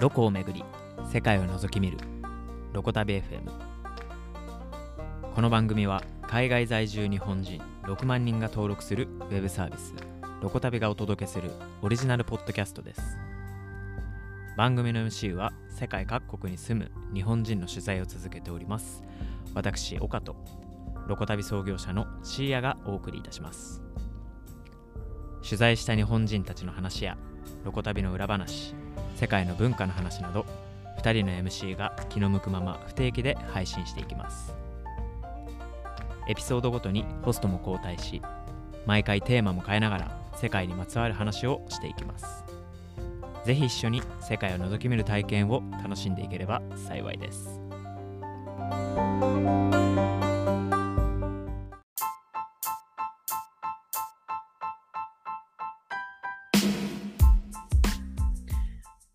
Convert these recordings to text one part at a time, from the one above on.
ロコをめぐり世界を覗き見るロコ旅 FM この番組は海外在住日本人6万人が登録するウェブサービスロコ旅がお届けするオリジナルポッドキャストです。番組の MC は世界各国に住む日本人の取材を続けております。私岡とロコ旅創業者のシーヤがお送りいたします。取材した日本人たちの話やロコ旅の裏話世界の文化の話など2人の MC が気の向くまま不定期で配信していきます。エピソードごとにホストも交代し毎回テーマも変えながら世界にまつわる話をしていきます。ぜひ一緒に世界を覗き見る体験を楽しんでいければ幸いです。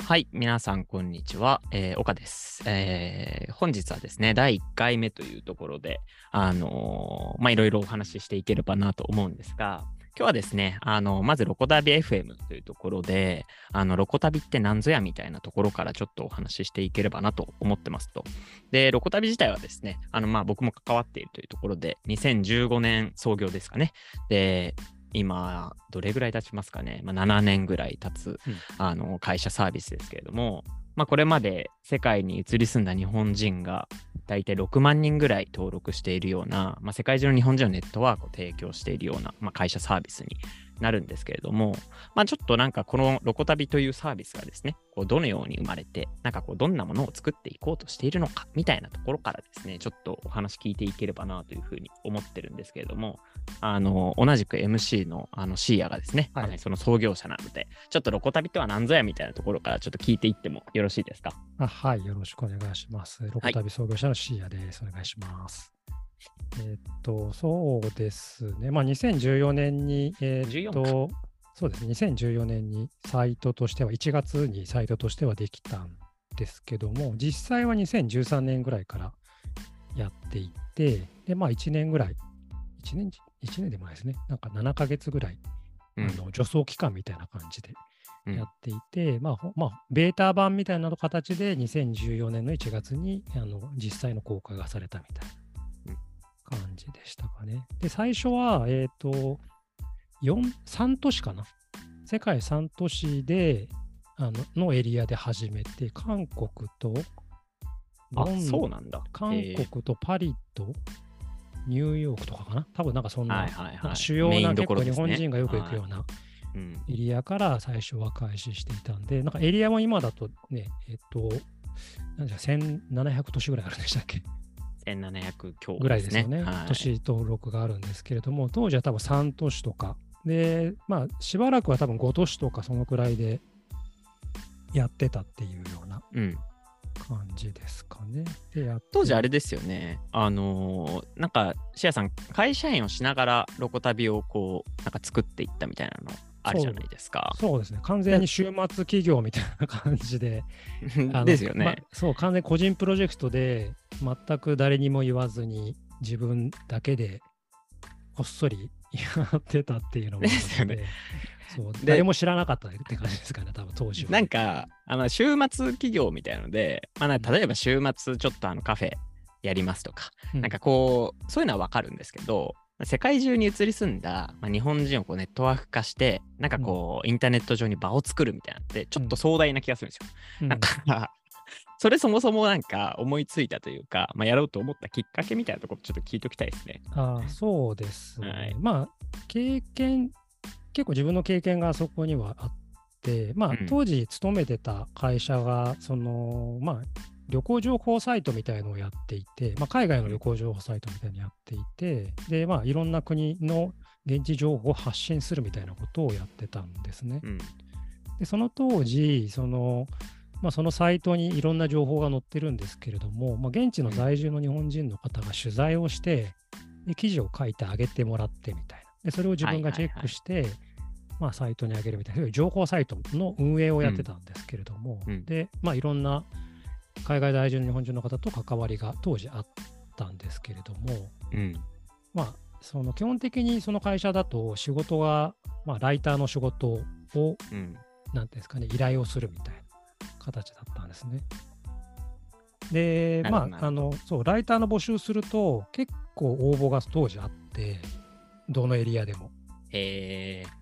はい、皆さん、こんにちは。えー、岡です、えー本日はですね、第1回目というところで、あのーまあ、いろいろお話ししていければなと思うんですが、今日はですね、あのまず、ロコ旅 FM というところで、あの、ロコ旅って何ぞやみたいなところからちょっとお話ししていければなと思ってますと。で、ロコ旅自体はですね、あの、まあ、僕も関わっているというところで、2015年創業ですかね。で、今、どれぐらい経ちますかね、まあ、7年ぐらい経つ、うん。あの会社サービスですけれども、まあ、これまで世界に移り住んだ日本人が大体6万人ぐらい登録しているような、まあ、世界中の日本人のネットワークを提供しているような、まあ、会社サービスになるんですけれども、まあ、ちょっとなんかこのロコ旅というサービスがですね、こうどのように生まれて、なんかこうどんなものを作っていこうとしているのかみたいなところからですね、ちょっとお話聞いていければなというふうに思ってるんですけれども、あの同じく MC のあのシーヤがですね、はいその創業者なので、ちょっとロコ旅とは何ぞやみたいなところからちょっと聞いていってもよろしいですか？あはい、よろしくお願いします。ロコ旅創業者のシーヤです。お願いします。えーっと、そうですね。まあ、2014年に、えーっと、そうですね、2014年にサイトとしては、1月にサイトとしてはできたんですけども、実際は2013年ぐらいからやっていて、で、まあ、1年ぐらい、1年、1年でもないですね、なんか7ヶ月ぐらい、うん。あの助走期間みたいな感じでうん。やっていて、まあ、ほまあ、ベータ版みたいな形で2014年の1月にあの実際の公開がされたみたいうんな感じでしたかね。で、最初は、えっ、と、4、3都市かな。世界3都市で、あののエリアで始めて、韓国と、あそうなんだ。韓国とパリとニューヨークとかかな。多分なんかそんな、はいはいはいなんか主要な結構日本人がよく行くようなうんエリアから最初は開始していたんで、なんかエリアも今だとね、えっと、なんじゃ、1700都市ぐらいあるんでしたっけ？1700強ぐらいですよね。はい。都市登録があるんですけれども、当時は多分3都市とか、で、まあ、しばらくは多分5都市とかそのくらいでやってたっていうようなうん、感じですかね。でやって当時あれですよね、あのーなんか、シアさん、会社員をしながらロコ旅をこう、なんか作っていったみたいなのあるじゃないですか。そうですね。完全に週末企業みたいな感じで、ですよね。まそう、完全に個人プロジェクトで、全く誰にも言わずに、自分だけでこっそりやってたっていうのも ですよねそうで誰も知らなかったって感じですかね、多分当時は。なんか、あの週末企業みたいなので、まあ、例えば週末ちょっとあのカフェやりますとか、うんなんかこう、そういうのはわかるんですけど、世界中に移り住んだ、まあ、日本人をこうネットワーク化して、なんかこう、インターネット上に場を作るみたいなのって、ちょっと壮大な気がするんですよ。うんなんか、それそもそもなんか思いついたというか、まあ、やろうと思ったきっかけみたいなところちょっと聞いておきたいですね。ああそうですね。はいまあ、経験、結構自分の経験がそこにはあって、まあうん、当時勤めてた会社が、その、まあ、旅行情報サイトみたいのをやっていて、まあ、海外の旅行情報サイトみたいにやっていて、で、まあ、いろんな国の現地情報を発信するみたいなことをやってたんですね。うん。で、その当時、その、まあ、そのサイトにいろんな情報が載ってるんですけれども、まあ、現地の在住の日本人の方が取材をして、で記事を書いてあげてもらってみたいな。で、それを自分がチェックして、まあ、サイトに上げるみたいな、情報サイトの運営をやってたんですけれども、うんうんで、まあ、いろんな海外在住の日本人の方と関わりが当時あったんですけれども、うん。まあ、その基本的にその会社だと仕事が、まあ、ライターの仕事を、うん。なんていうんですかね、依頼をするみたいな形だったんですね。で、まあ、あの、そう、ライターの募集すると、結構応募が当時あって、どのエリアでも。へえ。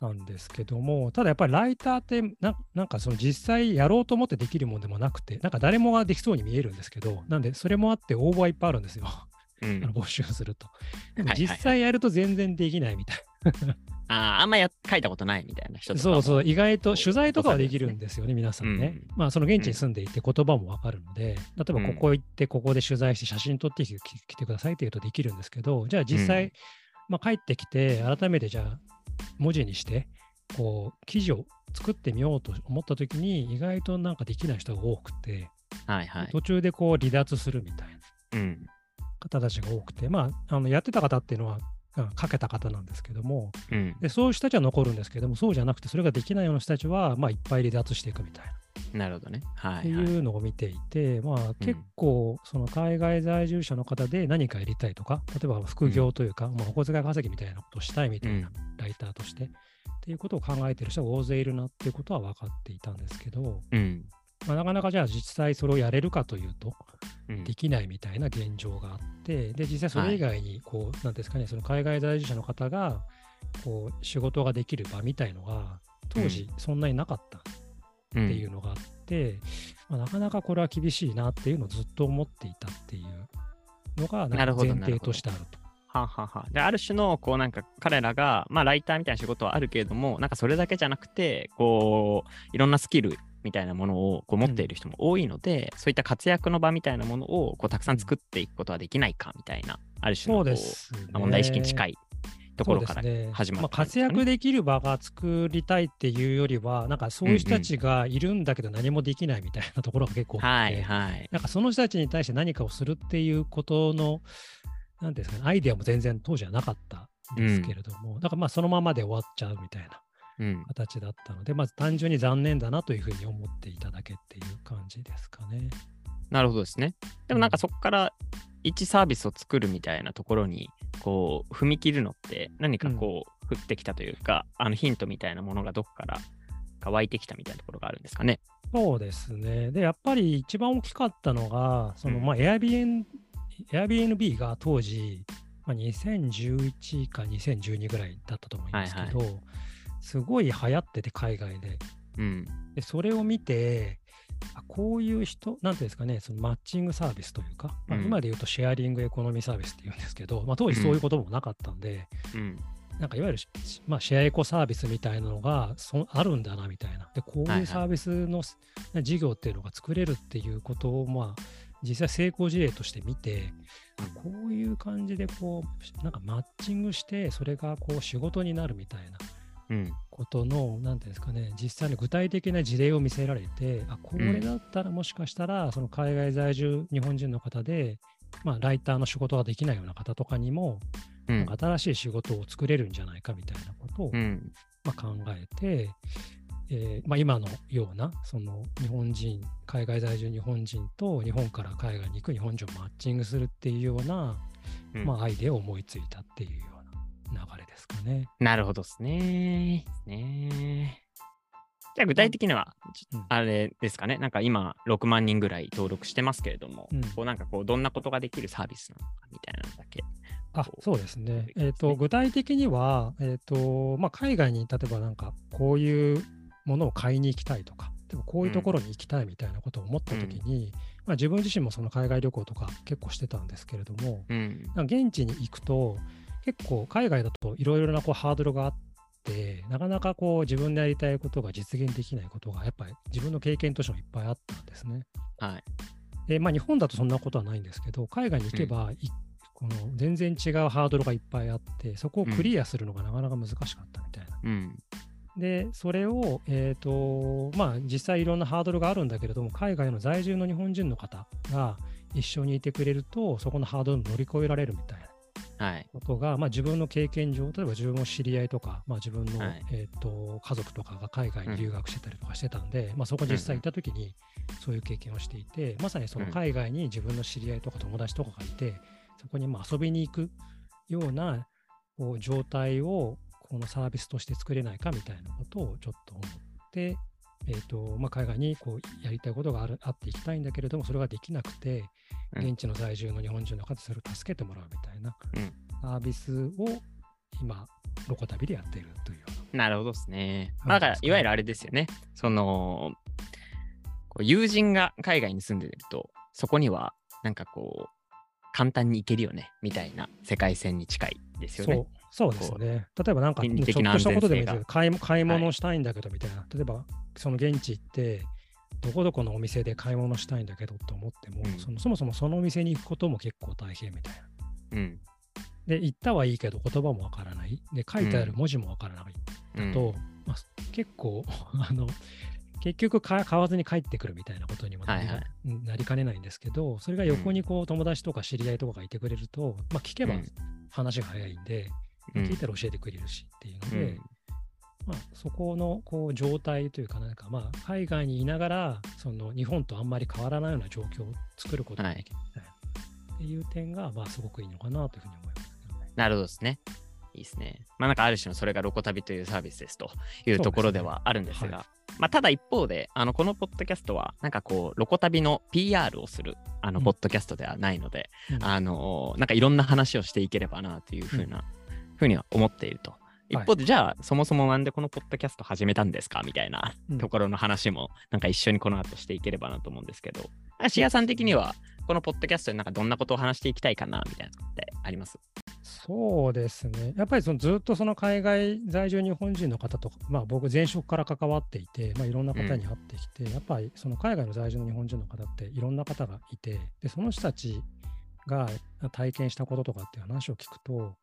なんですけども、ただやっぱりライターってな、なんかその実際やろうと思ってできるもんでもなくて、なんか誰もができそうに見えるんですけど、なんでそれもあって応募はいっぱいあるんですよ。うん、募集すると。でも実際やると全然できないみたいな。ああんまや書いたことないみたいな人そうそう、意外と取材とかはできるんですよね、皆さんね。うん、まあ、その現地に住んでいて言葉もわかるので、例えばここ行って、ここで取材して写真撮ってきてくださいって言うとできるんですけど、じゃあ実際、まあ、帰ってきて、改めてじゃあ文字にして、こう、記事を作ってみようと思った時に、意外となんかできない人が多くて、はいはい、途中でこう離脱するみたいな方たちが多くて、まあ、あのやってた方っていうのはかけた方なんですけども、うん、でそういう人たちは残るんですけども、そうじゃなくて、それができないような人たちは、まあ、いっぱい離脱していくみたいな。なるほどね。はい、っていうのを見ていて、まあ、結構、その海外在住者の方で何かやりたいとか、例えば副業というか、うん、まあ、お小遣い稼ぎみたいなことをしたいみたいな、ライターとして、っていうことを考えてる人が大勢いるなっていうことは分かっていたんですけど、うん、まあ、なかなかじゃあ実際それをやれるかというと、できないみたいな現状があって、で、実際それ以外に、こう、はい、なんですかね、その海外在住者の方が、こう、仕事ができる場みたいのが、当時そんなになかったっていうのがあって、うん、まあ、なかなかこれは厳しいなっていうのをずっと思っていたっていうのが、前提としてあると。はははである種のこうなんか彼らが、まあ、ライターみたいな仕事はあるけれどもなんかそれだけじゃなくてこういろんなスキルみたいなものをこう持っている人も多いので、うん、そういった活躍の場みたいなものをこうたくさん作っていくことはできないかみたいな、ある種のこう、ね、問題意識に近いところから始まる、ね、まあ、活躍できる場が作りたいっていうよりは、なんかそういう人たちがいるんだけど何もできないみたいなところが結構あって、はいはい、なんかその人たちに対して何かをするっていうことの、なんですかね、アイデアも全然当時はなかったんですけれども、うん、だからまあそのままで終わっちゃうみたいな。形だったので、うん、まず単純に残念だなというふうに思っていただけっていう感じですかね。なるほどですね。でもなんかそこから1サービスを作るみたいなところにこう踏み切るのって何かこう降ってきたというか、うん、あのヒントみたいなものがどこからか湧いてきたみたいなところがあるんですかね。そうですね。で、やっぱり一番大きかったのが、その、まあ、Airbnb, Airbnb が当時、まあ、2011か2012ぐらいだったと思いますけど、はいはいすごい流行ってて、海外で。うん、でそれを見て、あこういう人、なんていうんですかね、そのマッチングサービスというか、まあ、今で言うとシェアリングエコノミーサービスっていうんですけど、まあ、当時そういうこともなかったんで、うん、なんかいわゆる、まあ、シェアエコサービスみたいなのがそあるんだなみたいな。で、こういうサービスの、事業っていうのが作れるっていうことを、まあ、実際成功事例として見て、こういう感じでこう、なんかマッチングして、それがこう仕事になるみたいな。ことの、なんていうんですかね、実際に具体的な事例を見せられて、あ、これだったらもしかしたら、その海外在住日本人の方で、まあ、ライターの仕事ができないような方とかにも、うん、新しい仕事を作れるんじゃないかみたいなことを、うん、まあ、考えて、えーまあ、今のようなその日本人海外在住日本人と日本から海外に行く日本人をマッチングするっていうような、うん、まあ、アイデアを思いついたっていう流れですかね。なるほどですね。ねじゃあ具体的には、あれですかね、なんか今6万人ぐらい登録してますけれども、うん、こうなんかこうどんなことができるサービスなのかみたいなのだけ。あそうですね。えっ、ー、と具体的には、えっ、ー、とまあ、海外に例えばなんかこういうものを買いに行きたいとか、でもこういうところに行きたいみたいなことを思ったときに、うん、まあ、自分自身もその海外旅行とか結構してたんですけれども、うん、現地に行くと結構海外だといろいろなこうハードルがあって、なかなかこう自分でやりたいことが実現できないことがやっぱり自分の経験としてもいっぱいあったんですね。はい。でまあ日本だとそんなことはないんですけど海外に行けば、うん、この全然違うハードルがいっぱいあってそこをクリアするのがなかなか難しかったみたいな。うん、でそれを、えーとまあ、実際いろんなハードルがあるんだけれども海外の在住の日本人の方が一緒にいてくれるとそこのハードルを乗り越えられるみたいな。ことが、はい、まあ、自分の経験上、例えば自分の知り合いとか、まあ、自分の、はい、えーと、家族とかが海外に留学してたりとかしてたんで、うん、まあ、そこ実際行った時にそういう経験をしていて、うん、まさにその海外に自分の知り合いとか友達とかがいて、そこにまあ遊びに行くようなこう状態をこのサービスとして作れないかみたいなことをちょっと思って、えーとまあ、海外にこうやりたいことがあるあって行きたいんだけれども、それができなくて、うん現地の在住の日本人の方、それを助けてもらうみたいなうんサービスを今、ロコ旅でやっているというようなるほどですね。はいだから、いわゆるあれですよね。その、こう友人が海外に住んでると、そこには、なんかこう、簡単に行けるよね、みたいな世界線に近いですよな。ね。そうですね。例えばなんか、ちょっとしたことでもいいですよ買い買い物したいんだけどみたいな。例えば、その現地行って、どこどこのお店で買い物したいんだけどと思っても、うんそのそもそもそのお店に行くことも結構大変みたいな。うん。で、行ったはいいけど言葉もわからない。で、書いてある文字もわからない。うんと、まあ、結構 あの結局か買わずに帰ってくるみたいなことにもなり,、はいはいうんなりかねないんですけどそれが横にこう友達とか知り合いとかがいてくれると、まあ、聞けばうん話が早いんで、うん聞いたら教えてくれるしっていうのうで、ん。まあ、そこのこう状態というかなんかまあ海外にいながらその日本とあんまり変わらないような状況を作ることができるみたいな、っていう点がまあすごくいいのかなというふうに思いますね。なるほどですね。いいですね。まあなんかある種のそれがロコ旅というサービスですというところではあるんですが、すねまあただ一方で、あのこのポッドキャストはなんかこうロコ旅の PR をするあのうん。ポッドキャストではないので、うん。あのなんかいろんな話をしていければなというふうな、ふうには思っていると。一方で、じゃあそもそもなんでこのポッドキャスト始めたんですか？みたいなうん。ところの話もなんか一緒にこの後していければなと思うんですけど、シアさん的にはこのポッドキャストでなんかどんなことを話していきたいかなみたいなのってあります？そうですね。やっぱりそのずっとその海外在住日本人の方とか、まあ僕前職から関わっていて、まあいろんな方に会ってきて、やっぱりその海外の在住の日本人の方っていろんな方がいて、で、その人たちが体験したこととかっていう話を聞くと、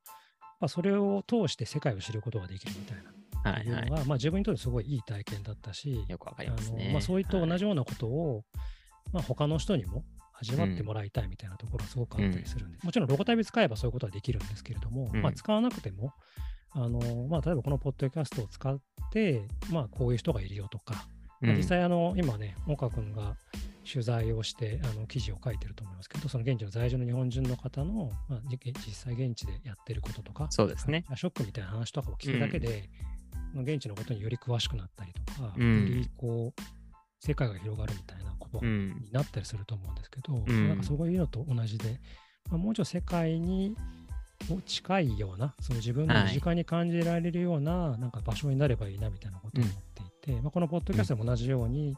まあそれを通して世界を知ることができるみたいな。はいはいいうの。が、まあ、自分にとってすごいいい体験だったし、よくわかりますね。あのまあ、そういった同じ。じようなことを、まあ、他の人にも味わってもらいたいみたいなところがすごくあったりするんで、もちろんロゴタビ使えばそういうことはできるんですけれども、うんまあ、使わなくても、あのまあ、例えばこのポッドキャストを使って、まあ、こういう人がいるよとか、まあ実際あの、今ね、岡君が取材をしてあの記事を書いてると思いますけど、その現地の在住の日本人の方の、まあ、じ実際現地でやってることとか、そうですね。ショックみたいな話とかを聞くだけで、現地のことにより詳しくなったりとか、うん。よりこう世界が広がるみたいなことうん。になったりすると思うんですけど、うん。なんかそういうのと同じで、まあ、もうちょっと世界に近いような、その自分の身近に感じられるような,、なんか場所になればいいなみたいなことを思っていて、まあ、このポッドキャストでも同じように、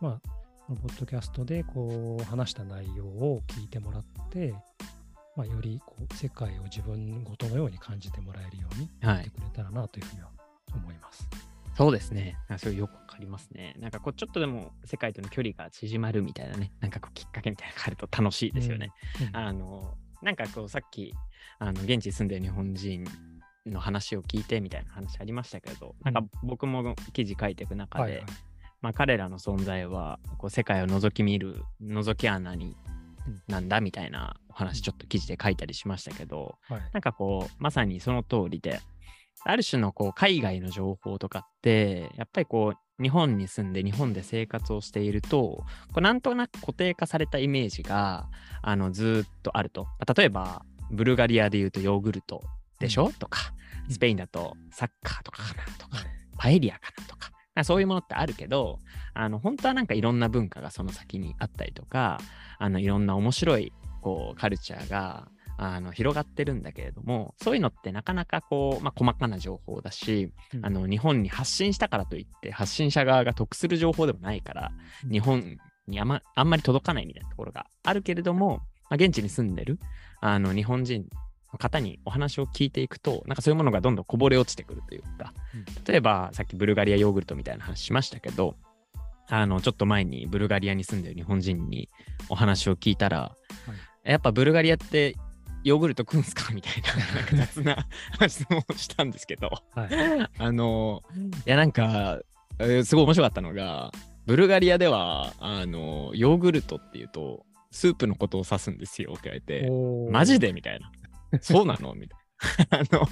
まあ、このポッドキャストでこう話した内容を聞いてもらって、まあ、よりこう世界を自分ごとのように感じてもらえるようにはやってくれたらなというふうには思います。そうですね。あそれよくわかりますね。なんかこう、ちょっとでも世界との距離が縮まるみたいなね、なんかこう、きっかけみたいなのがあると楽しいですよね。うんあの、なんかこう、さっき、あの、現地に住んでる日本人の話を聞いてみたいな話ありましたけど、なんか僕も記事書いていく中で、はいはいまあ、彼らの存在はこう世界を覗き見る覗き穴にうんなんだみたいなお話ちょっと記事で書いたりしましたけど、はい。なんかこうまさにその通りである種のこう海外の情報とかってやっぱりこう日本に住んで日本で生活をしているとこうなんとなく固定化されたイメージがあのずーっとあると、まあ例えばブルガリアで言うとヨーグルトでしょ、とかうんスペインだとサッカーとかかなとか、はいパエリアかなとか、まあそういうものってあるけど、あの本当はなんかいろんな文化がその先にあったりとか、あのいろんな面白いこうカルチャーがあの広がってるんだけれども、そういうのってなかなかこう、まあ、細かな情報だし、うん。あの日本に発信したからといって、発信者側が得する情報でもないから、うん。日本にあんまあんまり届かないみたいなところがあるけれども、まあ、現地に住んでるあの日本人の方にお話を聞いていくと、なんかそういうものがどんどんこぼれ落ちてくるというか、例えばさっきブルガリアヨーグルトみたいな話しましたけど、あのちょっと前にブルガリアに住んでる日本人にお話を聞いたら、やっぱブルガリアってヨーグルト食うんすかみたいな 雑な 質問をしたんですけど、はい。あの、いやなんか、えーすごい面白かったのが、ブルガリアでは、あの、ヨーグルトっていうと、スープのことを指すんですよって言われて、マジでみたいな。そうなの？みたいな。あの、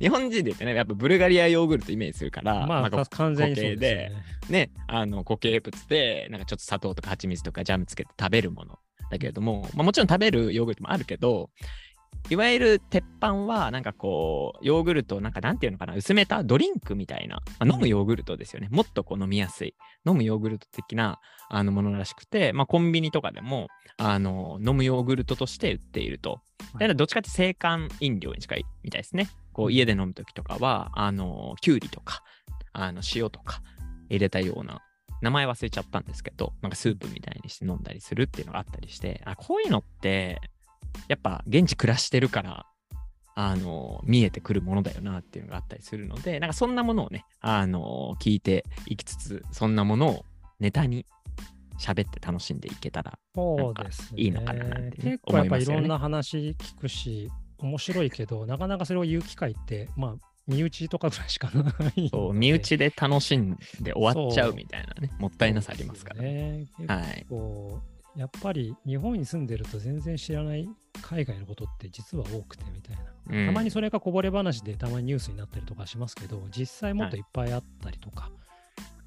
日本人で言ってね、やっぱブルガリアヨーグルトイメージするから、まあ、こう完全にそうで。ね、あの固形物で、なんかちょっと砂糖とか蜂蜜とかジャムつけて食べるものだけれども、まあ、もちろん食べるヨーグルトもあるけど、いわゆる鉄板は、なんかこう、ヨーグルト、なんかなんていうのかな、薄めたドリンクみたいな、まあ、飲むヨーグルトですよね。もっとこう飲みやすい、飲むヨーグルト的なあのものらしくて、まあ、コンビニとかでもあの飲むヨーグルトとして売っていると。はいでどっちかって青函飲料に近いみたいですね。こう家で飲むときとかは、あの、きゅうりとか、あの塩とか入れたような、名前忘れちゃったんですけど、なんかスープみたいにして飲んだりするっていうのがあったりして、あ、こういうのって、やっぱ現地暮らしてるから、あの、見えてくるものだよなっていうのがあったりするので、なんかそんなものをね、あの、聞いていきつつ、そんなものをネタに喋って楽しんでいけたら、そうですね。いいのかななんてね結構やっぱいろんな話聞くし、面白いけど、なかなかそれを言う機会って、まあ、身内とかぐらいしかない。そう身内で楽しんで終わっちゃそううみたいなね、もったいなさありますからね。はい。構、やっぱり日本に住んでると全然知らない海外のことって実は多くてみたいな。うんたまにそれがこぼれ話でたまにニュースになったりとかしますけど、実際もっといっぱいあったりとか、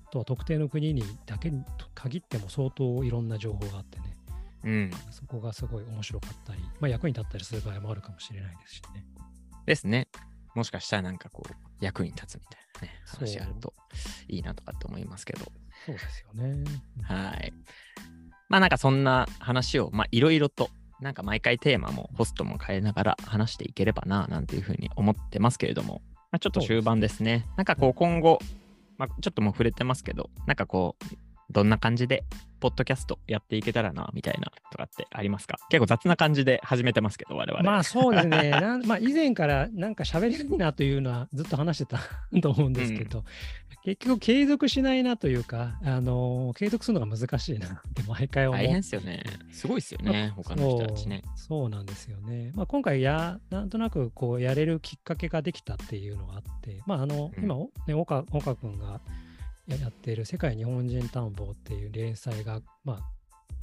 あとは特定の国にだけに限っても相当いろんな情報があってね、うん。そこがすごい面白かったり、まあ、役に立ったりする場合もあるかもしれないですしね。ですね。もしかしたらなんかこう、役に立つみたいなね、そう話あるといいなとかって思いますけど。そうですよね。はい。まあなんかそんな話を、まあいろいろと、なんか毎回テーマもホストも変えながら話していければな、なんていうふうに思ってますけれども、まあ、ちょっと終盤ですね。なんかこう今後、まあちょっともう触れてますけど、なんかこう、どんな感じで、ポッドキャストやっていけたらな、みたいなとかってありますか？結構雑な感じで始めてますけど、我々。まあそうですね。まあ、以前からなんか喋りたいなというのはずっと話してたと思うんですけど、結局継続しないなというか、あの継続するのが難しいなって毎回思う。大変ですよね。すごいですよね、他の人たちね。そうそうなんですよね。まあ、今回や、なんとなくこうやれるきっかけができたっていうのがあって、まあ、あの、うん今、ね、岡岡君がややっている世界日本人探訪っていう連載が、まあ、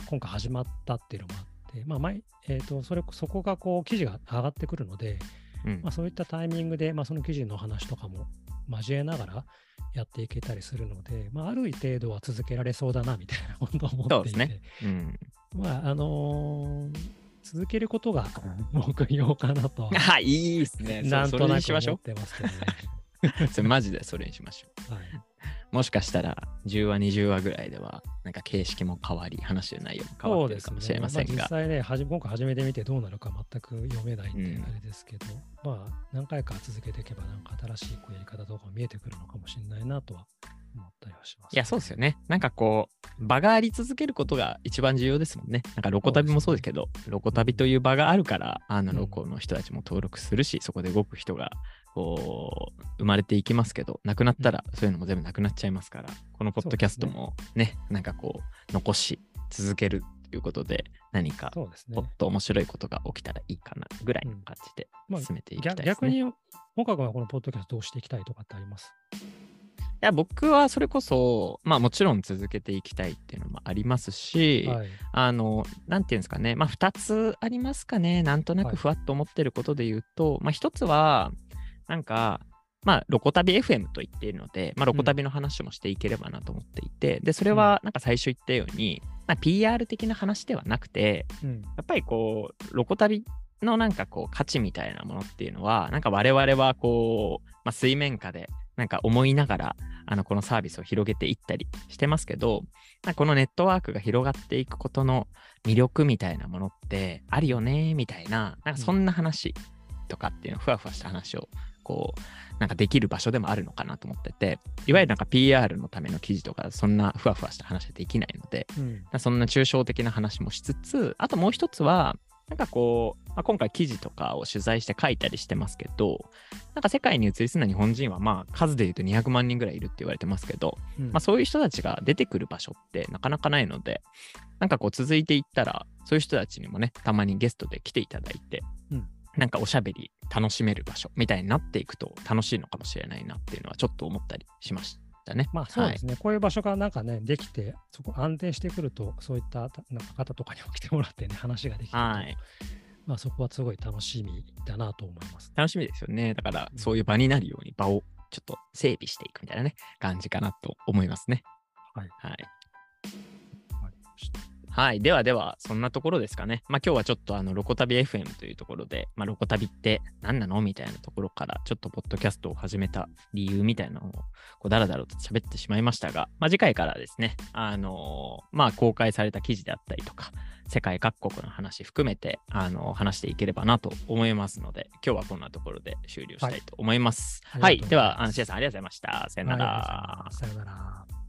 今回始まったっていうのもあって、まあ前えー、とそれそこがこう記事が上がってくるので、うんまあ、そういったタイミングで、まあ、その記事の話とかも交えながらやっていけたりするので、まあ、ある程度は続けられそうだなみたいなことを思っていて、ねうん。まああのー続けることが目標かなとは、あ、いいですね。なんとなくにしましょ思ってますけどね。う。それマジでそれにしましょう。はい、もしかしたら10話、20話ぐらいでは、なんか形式も変わり、話してる内容も変わってるかもしれませんそうですねが。まあ実際ねはじ、今回始めてみてどうなるか全く読めないんでうんあれですけど、まあ何回か続けていけばなんか新しいこうやり方とか見えてくるのかもしれないなとは思ったりはします、いや、そうですよね。なんかこう、場があり続けることが一番重要ですもんね。なんかロコ旅もそうですけど、ロコ旅という場があるから、あのうんロコの人たちも登録するし、そこで動く人が、こう、生まれていきますけど、なくなったらそういうのも全部なくなっちゃいますから、このポッドキャストもね、なんかこう、残し続けるということで、何かもっ。と面白いことが起きたらいいかなぐらいの感じでまあ進めていきたい逆ですね。逆に、岡君はこのポッドキャストどうしていきたいとかってあります？いや僕はそれこそ、まあもちろん続けていきたいっていうのもありますし、はい。あの、なんていうんですかね、まあ2つありますかね、なんとなはいくふわっと思ってることで言うと、まあ1つは、なんか、まあ、ロコ旅 FM と言っているので、まあ、ロコ旅の話もしていければなと思っていて、で、それは、なんか最初言ったように、まあ、PR 的な話ではなくて、うん。やっぱりこう、ロコ旅のなんかこう価値みたいなものっていうのは、なんか我々はこう、まあ、水面下でなんか思いながら、あのこのサービスを広げていったりしてますけど、なんかこのネットワークが広がっていくことの魅力みたいなものってあるよねみたいな、なんかそんな話とかっていうの、ふわふわした話をこう、なんかできる場所でもあるのかなと思ってて、いわゆるなんか PR のための記事とか、そんなふわふわした話はできないので、うん。そんな抽象的な話もしつつ、あともう一つは、なんかこう、まあ、今回記事とかを取材して書いたりしてますけど、なんか世界に移り住んだ日本人はまあ数で言うと200万人ぐらいいるって言われてますけど、うんまあそういう人たちが出てくる場所ってなかなかないので、なんかこう続いていったら、そういう人たちにもね、たまにゲストで来ていただいて、うんなんかおしゃべり楽しめる場所みたいになっていくと楽しいのかもしれないなっていうのはちょっと思ったりしましたね。まあそうですね、こういう場所がなんかね、できて、そこ安定してくると、そういったたなんか方とかにも来てもらってね、話ができてはい。まあそこはすごい楽しみだなと思います。楽しみですよね。だからうんそういう場になるように場をちょっと整備していくみたいなね、感じかなと思いますね。はい。はい。はい。ではでは、そんなところですかね。まあ今日はちょっとあの、ロコ旅 FM というところで、まあロコ旅って何なのみたいなところから、ちょっとポッドキャストを始めた理由みたいなのを、こう、だらだらと喋ってしまいましたが、まあ次回からですね、あのーまあ公開された記事であったりとか、世界各国の話含めて、あの話していければなと思いますので、今日はこんなところで終了したいと思います。はいはい。では、あの、シエさんありがとうございました。さよなら。さよなら。